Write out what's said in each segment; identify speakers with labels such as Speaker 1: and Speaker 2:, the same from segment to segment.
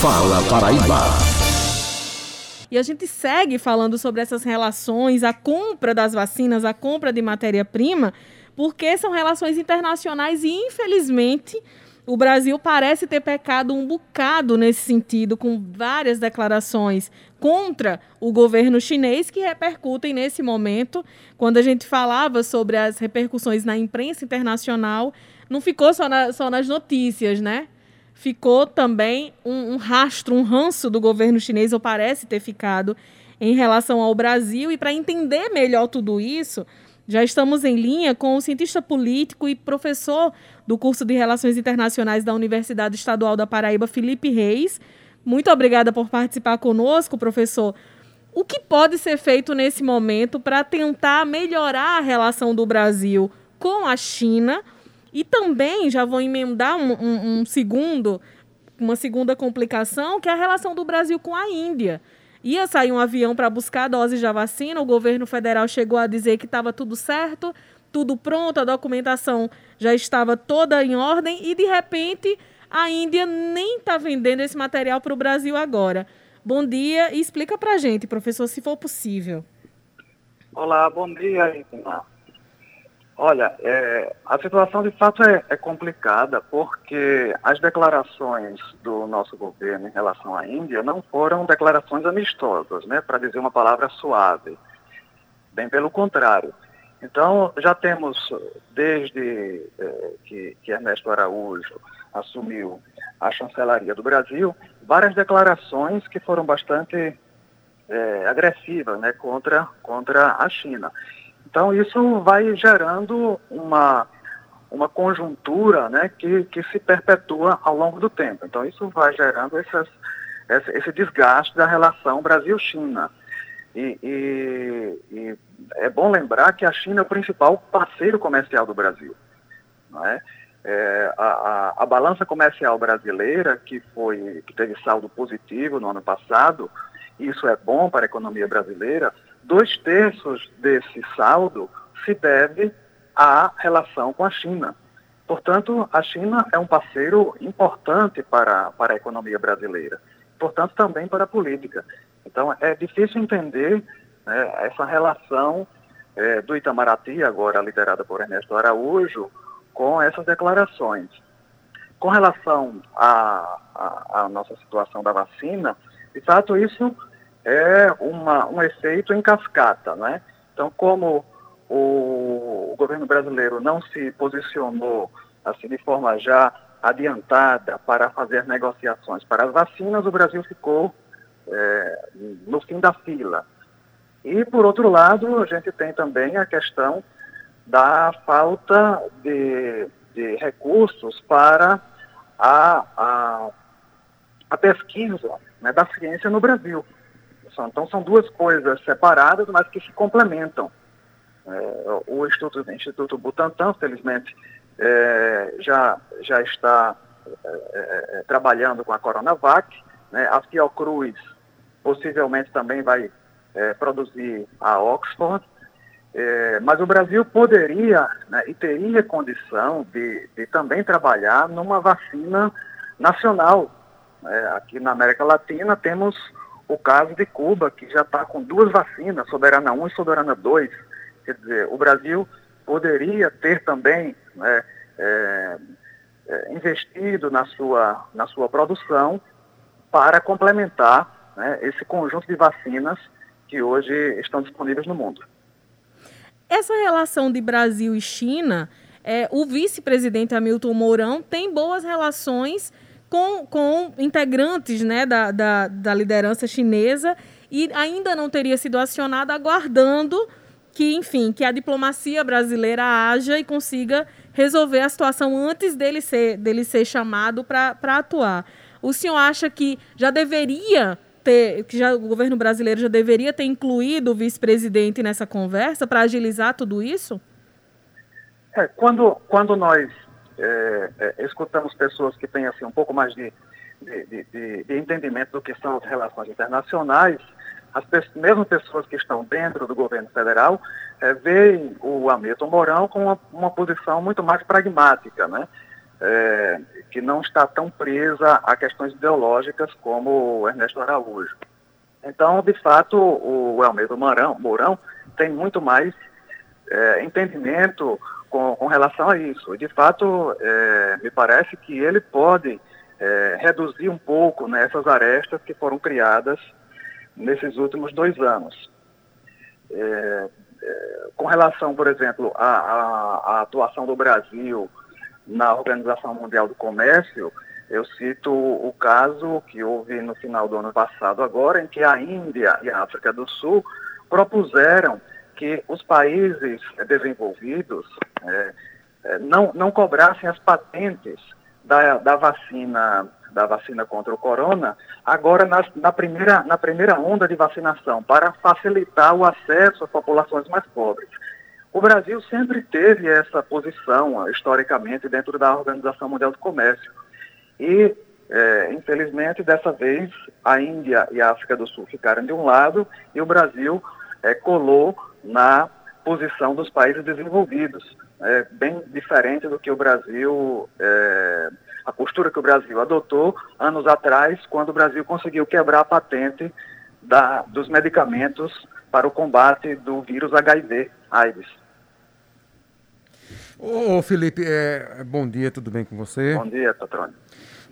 Speaker 1: Fala Paraíba.
Speaker 2: E a gente segue falando sobre essas relações, a compra das vacinas, a compra de matéria-prima, porque são relações internacionais e, infelizmente, o Brasil parece ter pecado um bocado nesse sentido, com várias declarações contra o governo chinês que repercutem nesse momento. Quando a gente falava sobre as repercussões na imprensa internacional, não ficou só, na, só nas notícias, né? Ficou também um, um rastro, um ranço do governo chinês, ou parece ter ficado, em relação ao Brasil. E para entender melhor tudo isso, já estamos em linha com o cientista político e professor do curso de Relações Internacionais da Universidade Estadual da Paraíba, Felipe Reis. Muito obrigada por participar conosco, professor. O que pode ser feito nesse momento para tentar melhorar a relação do Brasil com a China? E também, já vou emendar um, um, um segundo, uma segunda complicação, que é a relação do Brasil com a Índia. Ia sair um avião para buscar doses da vacina, o governo federal chegou a dizer que estava tudo certo, tudo pronto, a documentação já estava toda em ordem e, de repente, a Índia nem está vendendo esse material para o Brasil agora. Bom dia e explica para a gente, professor, se for possível.
Speaker 3: Olá, bom dia, Itana. Olha, é, a situação de fato é, é, complicada porque as declarações do nosso governo em relação à Índia não foram declarações amistosas, né, para dizer uma palavra suave. Bem pelo contrário. Então, já temos, desde é, que, que Ernesto Araújo assumiu a chancelaria do Brasil, várias declarações que foram bastante é, agressivas né, contra, contra a China. Então, isso vai gerando uma, uma conjuntura né, que, que se perpetua ao longo do tempo. Então, isso vai gerando essas, esse, desgaste da relação Brasil-China. E, e, e, é bom lembrar que a China é o principal parceiro comercial do Brasil. Não é? É, a, a, a, balança comercial brasileira, que, foi, que teve saldo positivo no ano passado, isso é bom para a economia brasileira, dois terços desse saldo se deve à relação com a China. Portanto, a China é um parceiro importante para, para a economia brasileira, portanto, também para a política. Então, é difícil entender né, essa relação é, do Itamaraty, agora liderada por Ernesto Araújo, com essas declarações. Com relação à, nossa situação da vacina, de fato, isso é uma, um efeito em cascata. Né? Então, como o, o governo brasileiro não se posicionou assim de forma já adiantada para fazer negociações para as vacinas, o Brasil ficou é, no fim da fila. E, por outro lado, a gente tem também a questão da falta de, de recursos para a, a, a pesquisa né, da ciência no Brasil. Então, são duas coisas separadas, mas que se complementam. É, o Instituto, Instituto Butantan, felizmente, é, já, já está é, é, é trabalhando com a Coronavac. Né? A Fiocruz possivelmente também vai é, produzir a Oxford. mas o Brasil poderia né, e teria condição de, de também trabalhar numa vacina nacional. aqui na América Latina temos o caso de Cuba, que já está com duas vacinas, Soberana 1 e Soberana 2. Quer dizer, o Brasil poderia ter também né, é, é, investido na sua, na sua produção para complementar né, esse conjunto de vacinas que hoje estão disponíveis no mundo.
Speaker 2: Essa relação de Brasil e China, é, o vice-presidente Hamilton Mourão tem boas relações com, com integrantes né, da, da, da liderança chinesa e ainda não teria sido acionada, aguardando que, enfim, que a diplomacia brasileira haja e consiga resolver a situação antes dele ser, dele ser chamado para atuar. O senhor acha que já deveria ter, que já, o governo brasileiro já deveria ter incluído o vice-presidente nessa conversa para agilizar tudo isso?
Speaker 3: É, quando, quando nós é, é, escutamos pessoas que têm assim, um pouco mais de, de, de, de entendimento do que são as relações internacionais, as mesmas pessoas que estão dentro do governo federal é, veem o Hamilton Mourão com uma, uma, posição muito mais pragmática, né? é, que não está tão presa a questões ideológicas como Ernesto Araújo. Então, de fato, o Elmeiro Mourão, Mourão tem muito mais é, entendimento com, com, relação a isso. De fato, é, me parece que ele pode é, reduzir um pouco nessas né, arestas que foram criadas nesses últimos dois anos. É, é, com relação, por exemplo, à, à atuação do Brasil na Organização Mundial do Comércio, eu cito o caso que houve no final do ano passado, agora, em que a Índia e a África do Sul propuseram que os países desenvolvidos é, é, não, não cobrassem as patentes da, da vacina da vacina contra o corona, agora na, na, primeira, na primeira onda de vacinação, para facilitar o acesso às populações mais pobres. O Brasil sempre teve essa posição, historicamente, dentro da Organização Mundial do Comércio. E, é, infelizmente, dessa vez, a Índia e a África do Sul ficaram de um lado e o Brasil é, colou na posição dos países desenvolvidos, é, bem diferente do que o Brasil, é, a postura que o Brasil adotou anos atrás, quando o Brasil conseguiu quebrar a patente da, dos medicamentos para o combate do vírus HIV, AIDS.
Speaker 1: Ô, Felipe, é, bom dia, tudo bem com você?
Speaker 3: Bom dia, Patrônio.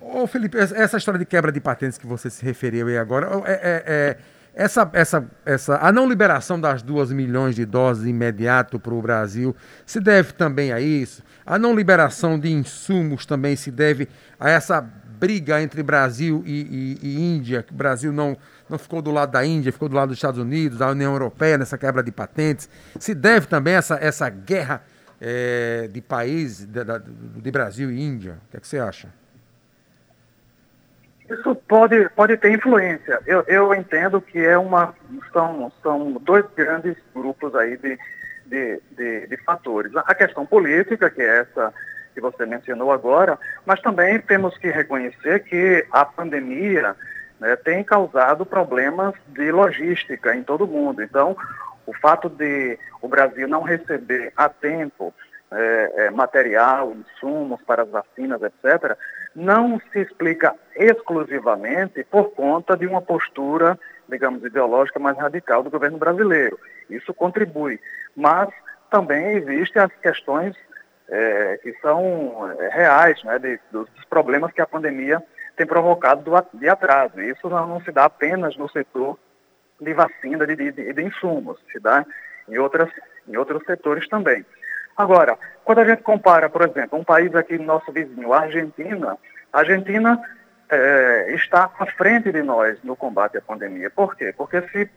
Speaker 1: Ô, Felipe, essa história de quebra de patentes que você se referiu aí agora, é, é, é essa, essa, essa, a não liberação das duas milhões de doses imediato para o Brasil se deve também a isso? A não liberação de insumos também se deve a essa briga entre Brasil e, e, e Índia, que o Brasil não, não ficou do lado da Índia, ficou do lado dos Estados Unidos, da União Europeia nessa quebra de patentes? Se deve também a essa, essa guerra é, de países, de, de Brasil e Índia? O que, é que você acha?
Speaker 3: Isso pode, pode ter influência. Eu, eu entendo que é uma, são, são dois grandes grupos aí de, de, de, de fatores. A questão política, que é essa que você mencionou agora, mas também temos que reconhecer que a pandemia né, tem causado problemas de logística em todo o mundo. Então, o fato de o Brasil não receber a tempo é, é, material, insumos para as vacinas, etc., não se explica exclusivamente por conta de uma postura, digamos, ideológica mais radical do governo brasileiro. Isso contribui. Mas também existem as questões é, que são é, reais, né, de, dos problemas que a pandemia tem provocado do, de atraso. Isso não, não, se dá apenas no setor de vacina, de, de, de insumos, se dá em, outras, em outros setores também. Agora, quando a gente compara, por exemplo, um país aqui nosso vizinho, a Argentina, a Argentina é, está à frente de nós no combate à pandemia. Por quê? Porque se,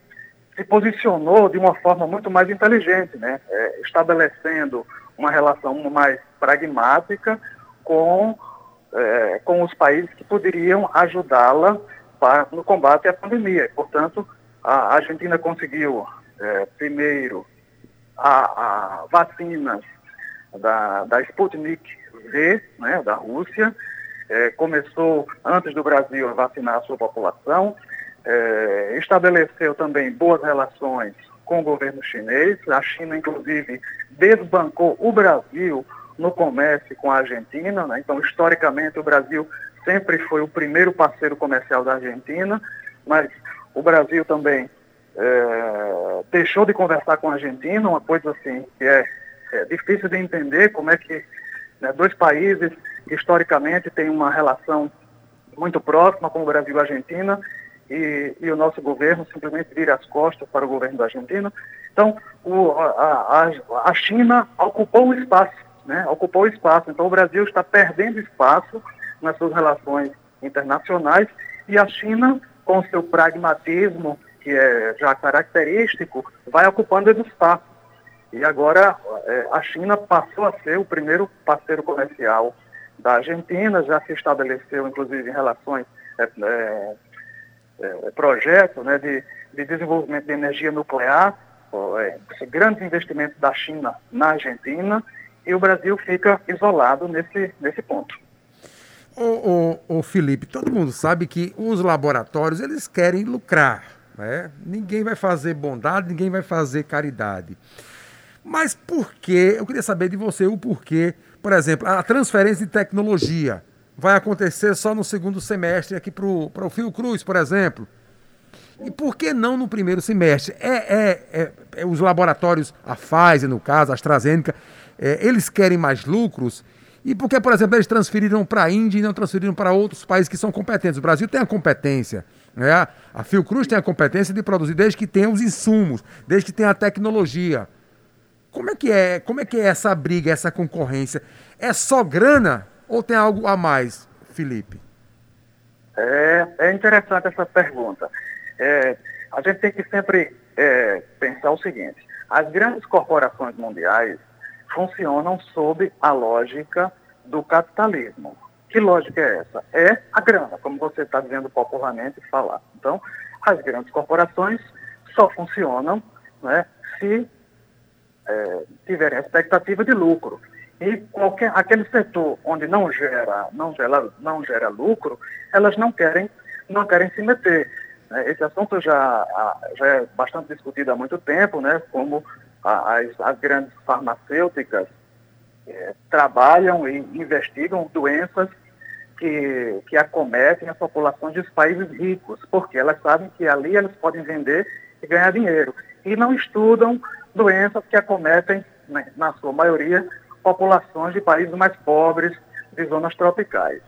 Speaker 3: se posicionou de uma forma muito mais inteligente, né? É, estabelecendo uma relação mais pragmática com, é, com os países que poderiam ajudá-la no combate à pandemia. Portanto, a Argentina conseguiu, é, primeiro, a, a vacinas da, da Sputnik V, né, da Rússia, é, começou antes do Brasil a vacinar a sua população, é, estabeleceu também boas relações com o governo chinês. A China, inclusive, desbancou o Brasil no comércio com a Argentina. Né? Então, historicamente, o Brasil sempre foi o primeiro parceiro comercial da Argentina, mas o Brasil também é, deixou de conversar com a Argentina, uma coisa assim que é, é difícil de entender como é que né, dois países historicamente têm uma relação muito próxima como o Brasil e a Argentina e, e, o nosso governo simplesmente vira as costas para o governo da Argentina. Então, o, a, a, a, China ocupou o espaço, né? ocupou o espaço. Então, o Brasil está perdendo espaço nas suas relações internacionais e a China, com seu pragmatismo que é já característico, vai ocupando esse espaço. E agora é, a China passou a ser o primeiro parceiro comercial da Argentina, já se estabeleceu, inclusive, em relações, é, é, é projetos né, de, de, desenvolvimento de energia nuclear, é, grandes investimentos da China na Argentina, e o Brasil fica isolado nesse, nesse ponto.
Speaker 1: Ô, ô, ô, Felipe, todo mundo sabe que os laboratórios eles querem lucrar. Né? Ninguém vai fazer bondade, ninguém vai fazer caridade. Mas por que? Eu queria saber de você o porquê. por exemplo, a transferência de tecnologia vai acontecer só no segundo semestre aqui para o Fiocruz, por exemplo. E por que não no primeiro semestre? É, é, é, é os laboratórios, a Pfizer, no caso, a AstraZeneca, é, eles querem mais lucros. E por que, por exemplo, eles transferiram para a Índia e não transferiram para outros países que são competentes? O Brasil tem a competência. Né? A Fiocruz tem a competência de produzir, desde que tenha os insumos, desde que tenha a tecnologia. Como é que é? Como é que é essa briga, essa concorrência? É só grana ou tem algo a mais, Felipe?
Speaker 3: É, é interessante essa pergunta. É, a gente tem que sempre é, pensar o seguinte: as grandes corporações mundiais funcionam sob a lógica do capitalismo. Que lógica é essa? É a grana, como você está dizendo popularmente falar. Então, as grandes corporações só funcionam né, se é, tiverem a expectativa de lucro. E qualquer, aquele setor onde não gera, não gera, não gera lucro, elas não querem, não querem se meter. Né. Esse assunto já, já é bastante discutido há muito tempo, né, como as, as grandes farmacêuticas é, trabalham e investigam doenças que, que acometem as populações dos países ricos, porque elas sabem que ali elas podem vender e ganhar dinheiro. E não estudam doenças que acometem, né, na sua maioria, populações de países mais pobres, de zonas tropicais.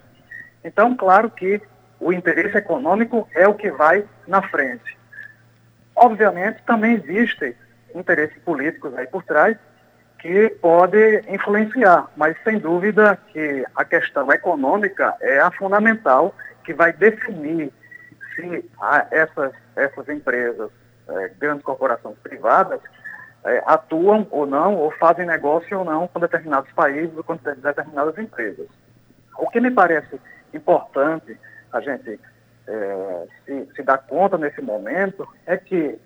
Speaker 3: Então, claro que o interesse econômico é o que vai na frente. Obviamente, também existem interesses políticos aí por trás, que pode influenciar, mas sem dúvida que a questão econômica é a fundamental que vai definir se essas, essas empresas, é, grandes corporações privadas, é, atuam ou não, ou fazem negócio ou não com determinados países ou com determinadas empresas. O que me parece importante a gente é, se, se dar conta nesse momento é que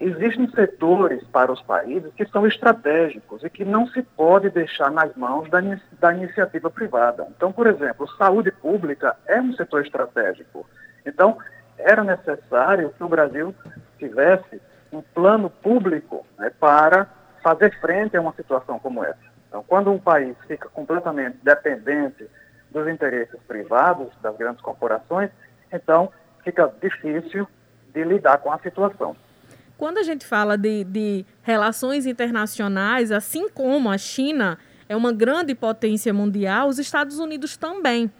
Speaker 3: existem setores para os países que são estratégicos e que não se pode deixar nas mãos da, da iniciativa privada. Então, por exemplo, saúde pública é um setor estratégico. Então, era necessário que o Brasil tivesse um plano público né, para fazer frente a uma situação como essa. Então, quando um país fica completamente dependente dos interesses privados, das grandes corporações, então fica difícil de lidar com a situação.
Speaker 2: Quando a gente fala de, de relações internacionais, assim como a China é uma grande potência mundial, os Estados Unidos também.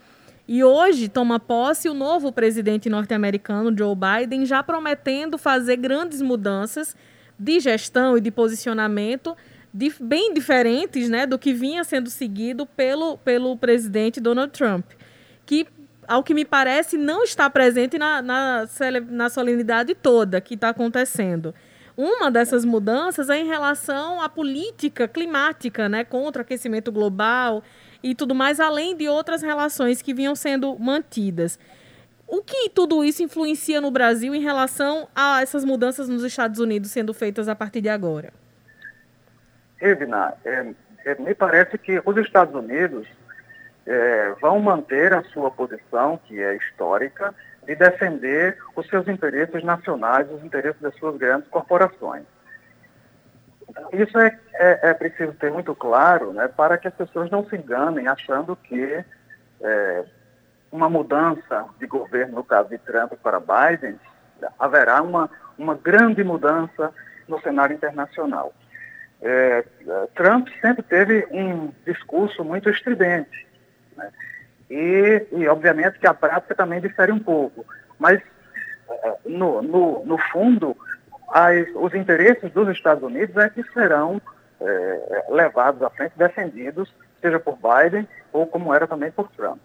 Speaker 2: E hoje toma posse o novo presidente norte-americano, Joe Biden, já prometendo fazer grandes mudanças de gestão e de posicionamento de, bem diferentes né, do que vinha sendo seguido pelo, pelo presidente Donald Trump, que ao que me parece, não está presente na, na, na solenidade toda que está acontecendo. Uma dessas mudanças é em relação à política climática, né, contra o aquecimento global e tudo mais, além de outras relações que vinham sendo mantidas. O que tudo isso influencia no Brasil em relação a essas mudanças nos Estados Unidos sendo feitas a partir de agora?
Speaker 3: Edna, é, é, me parece que os Estados Unidos é, vão manter a sua posição, que é histórica, de defender os seus interesses nacionais, os interesses das suas grandes corporações. Isso é, é, é preciso ter muito claro né, para que as pessoas não se enganem achando que é, uma mudança de governo, no caso de Trump para Biden, haverá uma, uma grande mudança no cenário internacional. É, Trump sempre teve um discurso muito estridente, né? E, e, obviamente, que a prática também difere um pouco. Mas, eh, no, no, no fundo, as, os interesses dos Estados Unidos é que serão é, levados à frente, defendidos, seja por Biden ou como era também por Trump.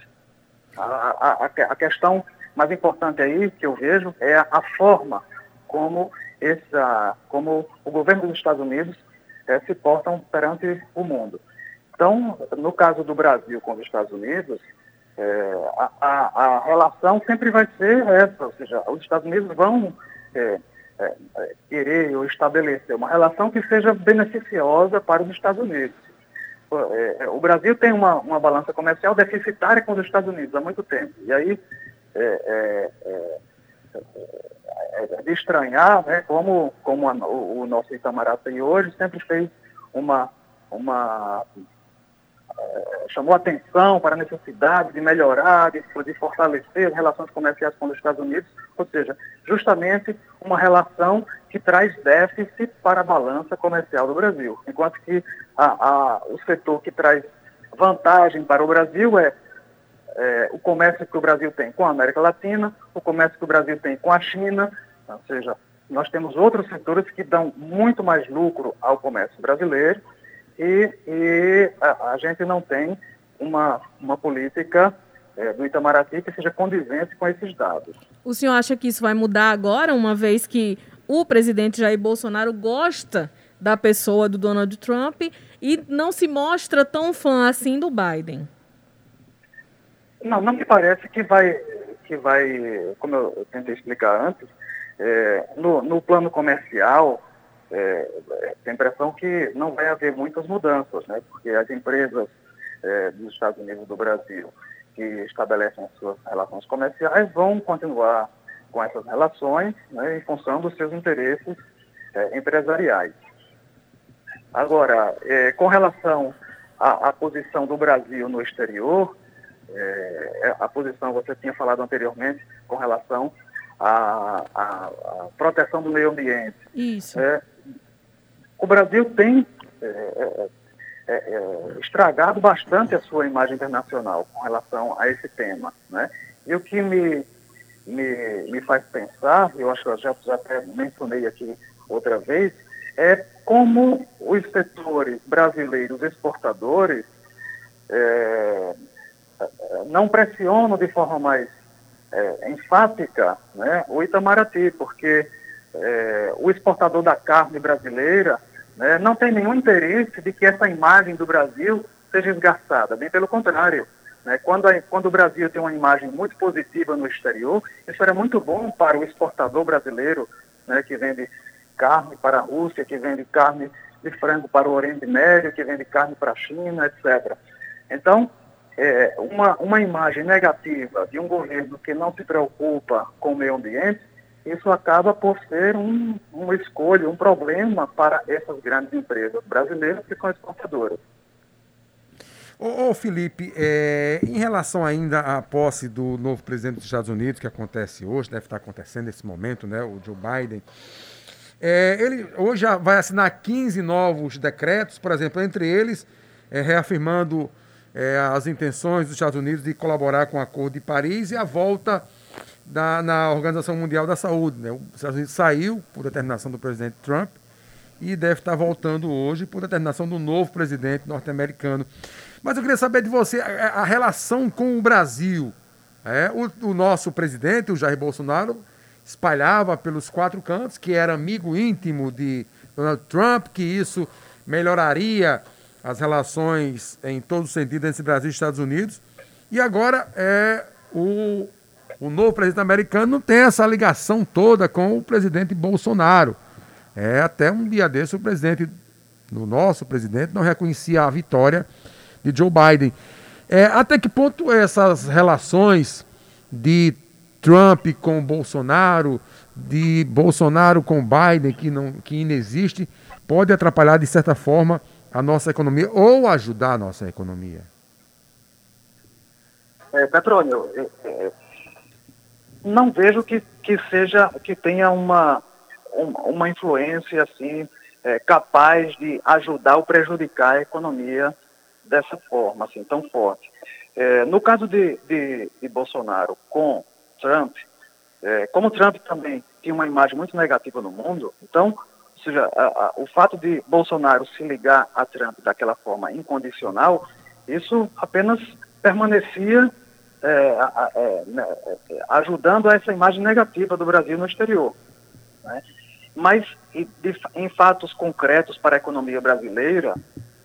Speaker 3: A, a, a questão mais importante aí que eu vejo é a, a forma como, essa, como o governo dos Estados Unidos é, se portam perante o mundo. Então, no caso do Brasil com os Estados Unidos, é, a, a, a, relação sempre vai ser essa, ou seja, os Estados Unidos vão é, é, é, querer ou estabelecer uma relação que seja beneficiosa para os Estados Unidos. É, é, o Brasil tem uma, uma balança comercial deficitária com os Estados Unidos há muito tempo. E aí é, de estranhar né, como, como a, o, o nosso Itamaraty hoje sempre fez uma, uma chamou atenção para a necessidade de melhorar, de, de fortalecer as relações comerciais com os Estados Unidos, ou seja, justamente uma relação que traz déficit para a balança comercial do Brasil, enquanto que a, a, o setor que traz vantagem para o Brasil é, é, o comércio que o Brasil tem com a América Latina, o comércio que o Brasil tem com a China, ou seja, nós temos outros setores que dão muito mais lucro ao comércio brasileiro e, e a, a, gente não tem uma, uma política é, do Itamaraty que seja condizente com esses dados.
Speaker 2: O senhor acha que isso vai mudar agora, uma vez que o presidente Jair Bolsonaro gosta da pessoa do Donald Trump e não se mostra tão fã assim do Biden?
Speaker 3: Não, não me parece que vai, que vai como eu tentei explicar antes, é, no, no, plano comercial, é, tem a impressão que não vai haver muitas mudanças, né? porque as empresas é, dos Estados Unidos e do Brasil que estabelecem as suas relações comerciais vão continuar com essas relações né, em função dos seus interesses é, empresariais. Agora, é, com relação à, à, posição do Brasil no exterior, é, a posição, você tinha falado anteriormente, com relação à, à, à proteção do meio ambiente.
Speaker 2: Isso.
Speaker 3: É, o Brasil tem é, é, é, é, estragado bastante a sua imagem internacional com relação a esse tema. Né? E o que me, me, me faz pensar, eu acho que eu já, já até mencionei aqui outra vez, é como os setores brasileiros exportadores é, não pressionam de forma mais é, enfática né, o Itamaraty, porque é, o exportador da carne brasileira né, não tem nenhum interesse de que essa imagem do Brasil seja esgarçada, bem pelo contrário. Né, quando, a, quando o Brasil tem uma imagem muito positiva no exterior, isso era muito bom para o exportador brasileiro, né, que vende carne para a Rússia, que vende carne de frango para o Oriente Médio, que vende carne para a China, etc. Então, é, uma, uma imagem negativa de um governo que não se preocupa com o meio ambiente isso acaba por ser um, uma escolha, um problema para essas grandes empresas brasileiras que são exportadoras.
Speaker 1: Ô, ô Felipe, é, em relação ainda à posse do novo presidente dos Estados Unidos, que acontece hoje, deve estar acontecendo nesse momento, né, o Joe Biden, é, ele hoje já vai assinar 15 novos decretos, por exemplo, entre eles é, reafirmando é, as intenções dos Estados Unidos de colaborar com o Acordo de Paris e a volta da, na Organização Mundial da Saúde. Né? Os Estados Unidos saiu por determinação do presidente Trump e deve estar voltando hoje por determinação do novo presidente norte-americano. Mas eu queria saber de você a, a relação com o Brasil. É, o, o, nosso presidente, o Jair Bolsonaro, espalhava pelos quatro cantos que era amigo íntimo de Donald Trump, que isso melhoraria as relações em todo sentido entre Brasil e Estados Unidos. E agora é o o novo presidente americano não tem essa ligação toda com o presidente Bolsonaro. É, até um dia desse o presidente, o nosso presidente, não reconhecia a vitória de Joe Biden. É, até que ponto essas relações de Trump com Bolsonaro, de Bolsonaro com Biden, que, não, que inexiste, pode atrapalhar de certa forma a nossa economia ou ajudar a nossa economia?
Speaker 3: É, Petrônio, é, é não vejo que, que seja, que tenha uma, uma influência assim é, capaz de ajudar ou prejudicar a economia dessa forma, assim, tão forte. É, no caso de, de, de, Bolsonaro com Trump, é, como Trump também tinha uma imagem muito negativa no mundo, então, ou seja, a, a, o fato de Bolsonaro se ligar a Trump daquela forma incondicional, isso apenas permanecia é, é, né, é, ajudando a essa imagem negativa do Brasil no exterior. Né? Mas, de, em fatos concretos para a economia brasileira,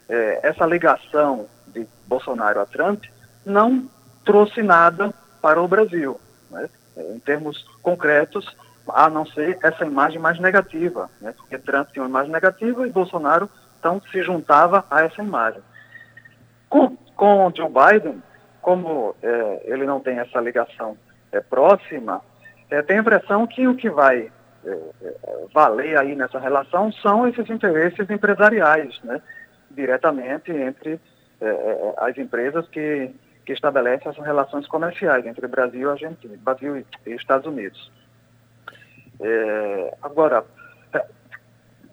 Speaker 3: é, essa ligação de Bolsonaro a Trump não trouxe nada para o Brasil, né? em termos concretos, a não ser essa imagem mais negativa, né? porque Trump tinha uma imagem negativa e Bolsonaro então se juntava a essa imagem. Com, com Joe Biden, como é, ele não tem essa ligação é, próxima, é, tem a impressão que o que vai é, é, valer aí nessa relação são esses interesses empresariais, né, diretamente entre é, as empresas que, que estabelecem essas relações comerciais entre Brasil Argentina, Brasil e Estados Unidos. Agora,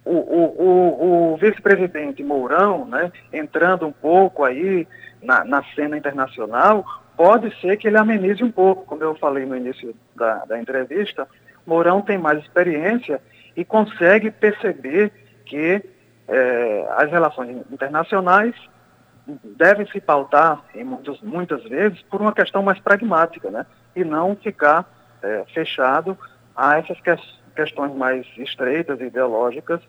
Speaker 3: o, o, o, vice-presidente Mourão, né, entrando um pouco aí na, na, cena internacional, pode ser que ele amenize um pouco, como eu falei no início da, da entrevista, Mourão tem mais experiência e consegue perceber que é, as relações internacionais devem se pautar, em muitos, muitas vezes, por uma questão mais pragmática, né? e não ficar é, fechado a essas que, questões mais estreitas, ideológicas,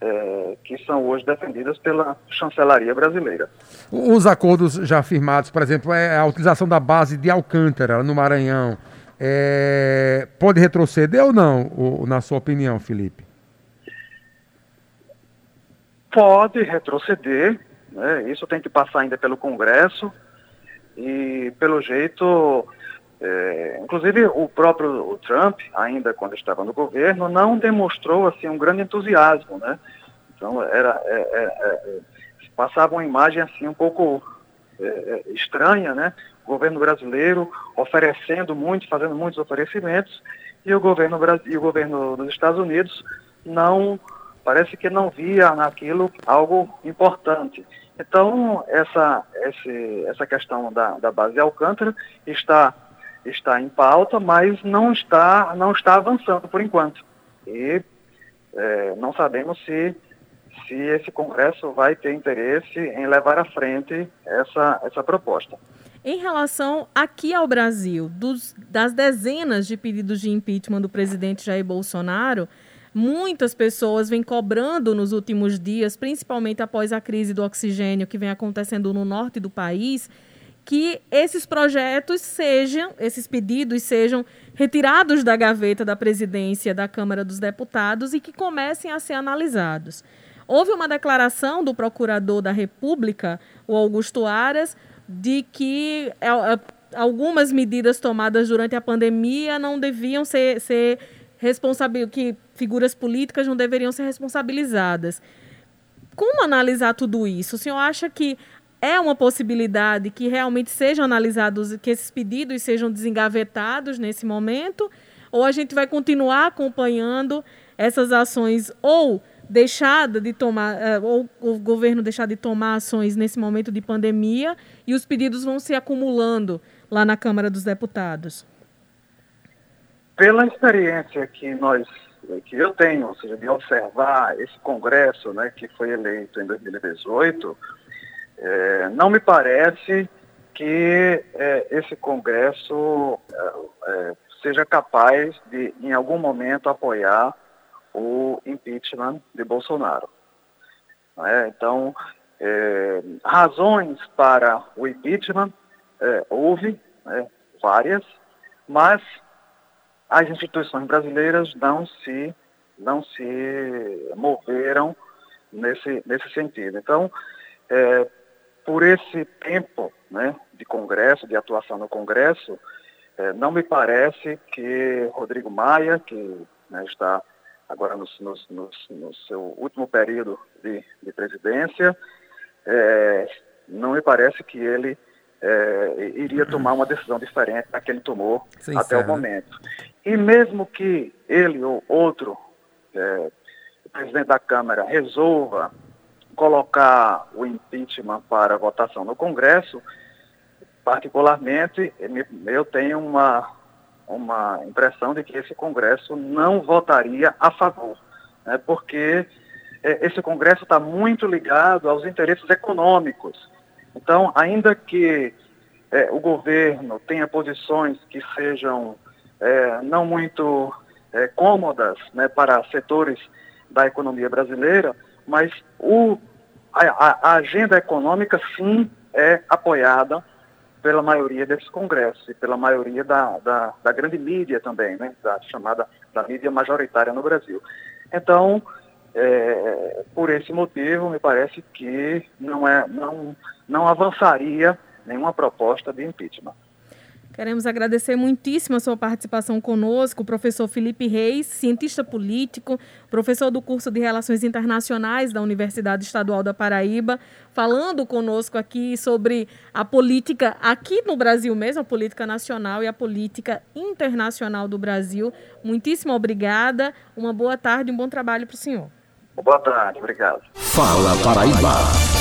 Speaker 3: é, que são hoje defendidas pela chancelaria brasileira.
Speaker 1: Os acordos já firmados, por exemplo, é a utilização da base de Alcântara, no Maranhão, é, pode retroceder ou não, na sua opinião, Felipe?
Speaker 3: Pode retroceder, né? isso tem que passar ainda pelo Congresso e, pelo jeito, é, inclusive o próprio o Trump, ainda quando estava no governo, não demonstrou assim um grande entusiasmo, né? Então era é, é, é passava uma imagem assim um pouco é, é, estranha, né? O governo brasileiro oferecendo muito, fazendo muitos oferecimentos e o governo e o governo dos Estados Unidos não parece que não via naquilo algo importante. Então essa esse, essa questão da, da base Alcântara está está em pauta, mas não está, não está avançando por enquanto. E é, não sabemos se, se esse Congresso vai ter interesse em levar à frente essa, essa proposta.
Speaker 2: Em relação aqui ao Brasil, dos, das dezenas de pedidos de impeachment do presidente Jair Bolsonaro, muitas pessoas vêm cobrando nos últimos dias, principalmente após a crise do oxigênio que vem acontecendo no norte do país, que esses projetos sejam, esses pedidos sejam retirados da gaveta da presidência da Câmara dos Deputados e que comecem a ser analisados. Houve uma declaração do procurador da República, o Augusto Aras, de que é, é, algumas medidas tomadas durante a pandemia não deviam ser, ser responsáveis, que figuras políticas não deveriam ser responsabilizadas. Como analisar tudo isso? O senhor acha que é uma possibilidade que realmente sejam analisados, que esses pedidos sejam desengavetados nesse momento, ou a gente vai continuar acompanhando essas ações ou deixada de tomar, eh, ou o governo deixar de tomar ações nesse momento de pandemia e os pedidos vão se acumulando lá na Câmara dos Deputados?
Speaker 3: Pela experiência que nós que eu tenho, ou seja, de observar esse Congresso, né, que foi eleito em 2018, é, não me parece que é, esse Congresso é, é, seja capaz de, em algum momento, apoiar o impeachment de Bolsonaro. É? Então, é, razões para o impeachment houve né, várias, mas as instituições brasileiras não se não se moveram nesse nesse sentido. Então, é, por esse tempo né, de Congresso, de atuação no Congresso, é, não me parece que Rodrigo Maia, que né, está agora no, no, no, no, seu último período de, de presidência, é, não me parece que ele é, iria tomar uma decisão diferente da que ele tomou Sim, até o momento. E mesmo que ele ou outro presidente da Câmara resolva colocar o impeachment para votação no Congresso, particularmente, eu tenho uma, uma impressão de que esse Congresso não votaria a favor, né, porque é, esse Congresso está muito ligado aos interesses econômicos. Então, ainda que é, o governo tenha posições que sejam é, não muito é, cômodas né, para setores da economia brasileira, mas o, a, a, agenda econômica sim é apoiada pela maioria desses congressos e pela maioria da, da, da, grande mídia também, né, da chamada da mídia majoritária no Brasil. Então, é, por esse motivo, me parece que não, é, não, não avançaria nenhuma proposta de impeachment.
Speaker 2: Queremos agradecer muitíssimo a sua participação conosco, o professor Felipe Reis, cientista político, professor do curso de Relações Internacionais da Universidade Estadual da Paraíba, falando conosco aqui sobre a política aqui no Brasil mesmo, a política nacional e a política internacional do Brasil. Muitíssimo obrigada, uma boa tarde e um bom trabalho para o senhor.
Speaker 3: Boa tarde, obrigado.
Speaker 4: Fala Paraíba.